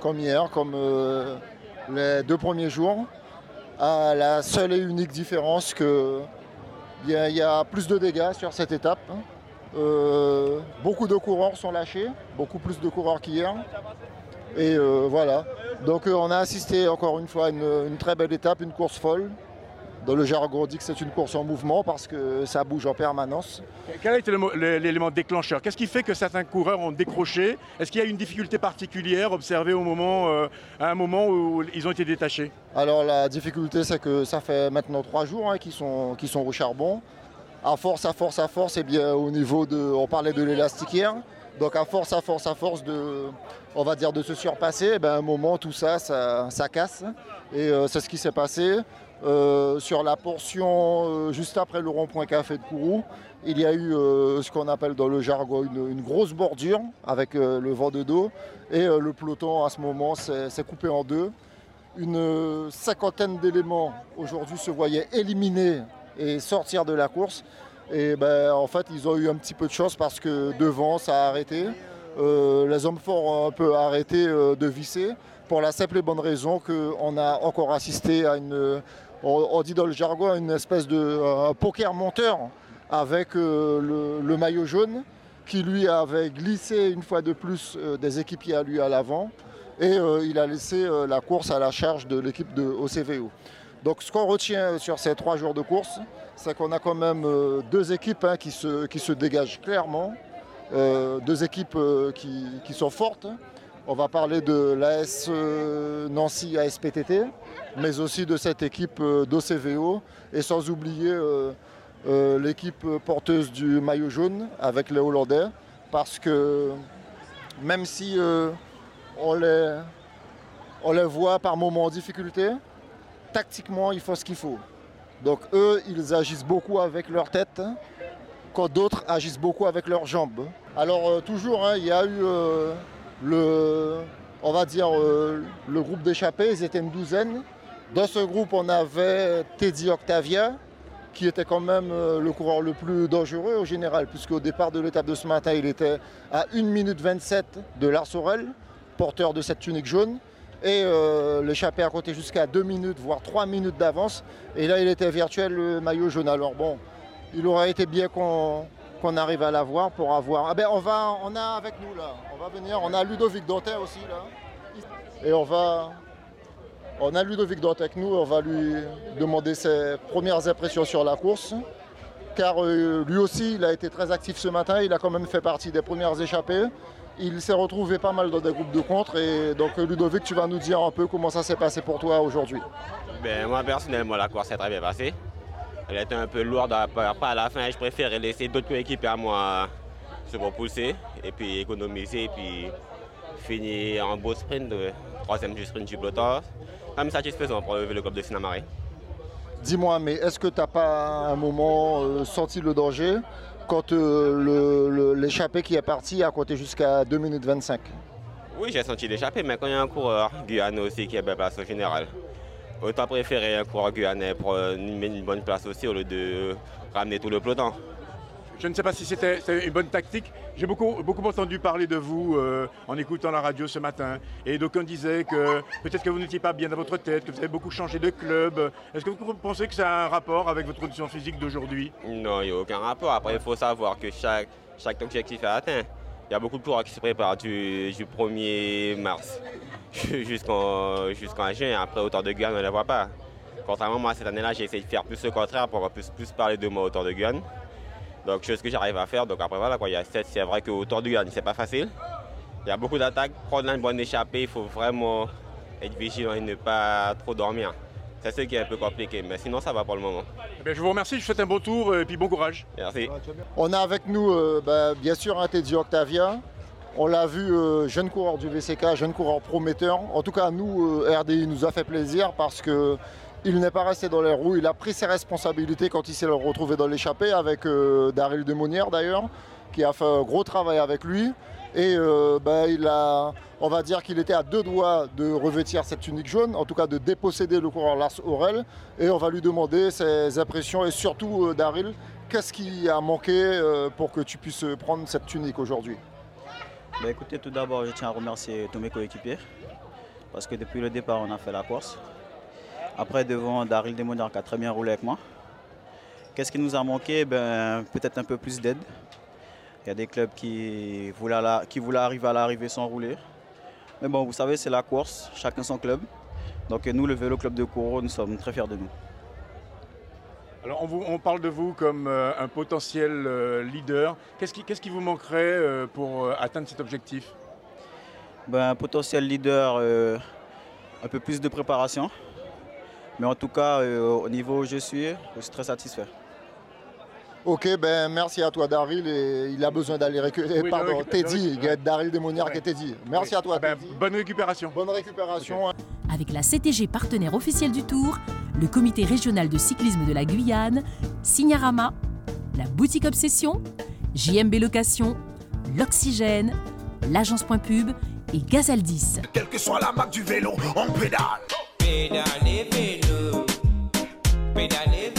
comme hier, comme euh, les deux premiers jours, à la seule et unique différence que il y, a- plus de dégâts sur cette étape. Euh, beaucoup de coureurs sont lâchés, beaucoup plus de coureurs qu'hier. Et euh, voilà. Donc on a assisté encore une fois à une très belle étape, une course folle. Dans le jargon, on dit que c'est une course en mouvement parce que ça bouge en permanence. Quel a été l'élément déclencheur? Qu'est-ce qui fait que certains coureurs ont décroché? Est-ce qu'il y a une difficulté particulière observée au moment, euh, à un moment où ils ont été détachés? Alors la difficulté, c'est que ça fait maintenant trois jours hein, qu'ils sont, qu'ils sont au charbon. À force, à force, à force, et bien au niveau de, on parlait de l'élastique hier. Donc à force, à force, à force de, on va dire de se surpasser, eh ben, à un moment tout ça, ça, ça casse. Et euh, c'est ce qui s'est passé. Euh, sur la portion euh, juste après le rond-point café de Kourou, il y a eu euh, ce qu'on appelle dans le jargon une, une grosse bordure avec le vent de dos. Et le peloton à ce moment s'est coupé en deux une cinquantaine d'éléments aujourd'hui se voyaient éliminés et sortir de la course. Et ben, en fait, ils ont eu un petit peu de chance parce que devant, ça a arrêté. Les hommes forts ont un peu arrêté de visser pour la simple et bonne raison qu'on a encore assisté à une, on, dit dans le jargon, une espèce de poker monteur avec euh, le, maillot jaune qui lui avait glissé une fois de plus euh, des équipiers à lui à l'avant et euh, il a laissé la course à la charge de l'équipe de OCVO. Donc ce qu'on retient sur ces trois jours de course, c'est qu'on a quand même deux équipes hein, qui, se, dégagent clairement, deux équipes qui, qui sont fortes. On va parler de l'AS euh, Nancy ASPTT, mais aussi de cette équipe euh, d'OCVO, et sans oublier euh, l'équipe porteuse du maillot jaune avec les Hollandais, parce que même si on, les, voit par moments en difficulté, tactiquement, il faut ce qu'il faut. Donc eux, ils agissent beaucoup avec leur tête, quand d'autres agissent beaucoup avec leurs jambes. Alors toujours, hein, il y a eu le, on va dire, euh, le groupe d'échappés, ils étaient une douzaine. Dans ce groupe, on avait Teddy Octavia, qui était quand même euh, le coureur le plus dangereux au général, puisqu'au départ de l'étape de ce matin, il était à 1 minute 27 de Lars porteur de cette tunique jaune. Et euh, l'échappé a compté jusqu'à 2 minutes, voire 3 minutes d'avance. Et là, il était virtuel, le maillot jaune. Alors bon, il aurait été bien qu'on qu'on arrive à l'avoir pour avoir... Ah ben, on, va, on a avec nous là, on va venir, on a Ludovic Dantin aussi là. Et on va... On a Ludovic Dantin avec nous, on va lui demander ses premières impressions sur la course. Car euh, lui aussi, il a été très actif ce matin, il a quand même fait partie des premières échappées. Il s'est retrouvé pas mal dans des groupes de contre. Et donc euh, Ludovic, tu vas nous dire un peu comment ça s'est passé pour toi aujourd'hui. Ben, moi personnellement la course s'est très bien passée. Elle était un peu lourde à, pas à la fin, je préférais laisser d'autres coéquipiers à moi se propulser et puis économiser et puis finir en beau sprint, troisième du sprint du peloton. Quand même satisfaisant pour lever le club de Sinamari. Dis-moi, mais est-ce que tu n'as pas à un moment euh, senti le danger quand euh, l'échappée qui est parti a compté jusqu'à 2 minutes 25 Oui, j'ai senti l'échapper, mais quand il y a un coureur guyanais aussi qui est bien placé au général, autant préférer un coureur guyanais pour euh, une, une bonne place aussi au lieu de ramener tout le peloton. Je ne sais pas si c'était c'était une bonne tactique. J'ai beaucoup, beaucoup entendu parler de vous euh, en écoutant la radio ce matin. Et d'aucuns disaient que peut-être que vous n'étiez pas bien dans votre tête, que vous avez beaucoup changé de club. Est-ce que vous pensez que ça a un rapport avec votre condition physique d'aujourd'hui? Non, il n'y a aucun rapport. Après, il faut savoir que chaque, chaque objectif est atteint. Il y a beaucoup de coureurs qui se préparent du, du 1er mars jusqu'en juin. Après, autant de Guyane, on ne les voit pas. Contrairement, moi, cette année-là, j'ai essayé de faire plus le contraire pour qu'on puisse plus parler de moi autour de Guyane. Donc, chose que j'arrive à faire. Donc, après, voilà. Il y a c'est vrai qu'autour de Guyane, c'est pas facile. Il y a beaucoup d'attaques. Prendre une bonne échappée, il faut vraiment être vigilant et ne pas trop dormir. C'est ce qui est un peu compliqué, mais sinon, ça va pour le moment. Eh bien, Je vous remercie, je vous souhaite un bon tour et puis bon courage. Merci. On a avec nous, euh, bah, bien sûr, un Teddy Octavia. On l'a vu, euh, jeune coureur du VCK, jeune coureur prometteur. En tout cas, nous, euh, RDI nous a fait plaisir parce que il n'est pas resté dans les roues. Il a pris ses responsabilités quand il s'est retrouvé dans l'échappée avec euh, Daryl Demonière d'ailleurs, qui a fait un gros travail avec lui. Et euh, bah, il on va dire qu'il était à deux doigts de revêtir cette tunique jaune, en tout cas de déposséder le coureur Lars Aurel. Et on va lui demander ses impressions et surtout, euh, Daryl, qu'est-ce qui a manqué euh, pour que tu puisses prendre cette tunique aujourd'hui? Bah, écoutez, tout d'abord, je tiens à remercier tous mes coéquipiers parce que depuis le départ, on a fait la course. Après, devant Daryl Desmonières qui a très bien roulé avec moi. Qu'est-ce qui nous a manqué? Ben, Peut-être un peu plus d'aide. Il y a des clubs qui voulaient, qui voulaient arriver à l'arrivée sans rouler. Mais bon, vous savez, c'est la course, chacun son club. Donc nous, le Vélo Club de Kourou, nous sommes très fiers de nous. Alors on, parle de vous comme euh, un potentiel euh, leader. Qu'est-ce qui, vous manquerait euh, pour atteindre cet objectif? Ben, Un potentiel leader, un peu plus de préparation. Mais en tout cas, au niveau où je suis, je suis très satisfait. Ok, ben merci à toi Daryl. il a besoin d'aller récupérer. pardon, Teddy, il y a Daryl Desmonières et Teddy. Merci à toi ah ben, bonne récupération. Bonne récupération. Avec la CTG partenaire officielle du Tour, le comité régional de cyclisme de la Guyane, Signarama, la boutique Obsession, JMB Location, l'Oxygène, l'agence Point Pub et Gazaldis. Quelle que soit la marque du vélo, on pédale. pedale vélo, pédaler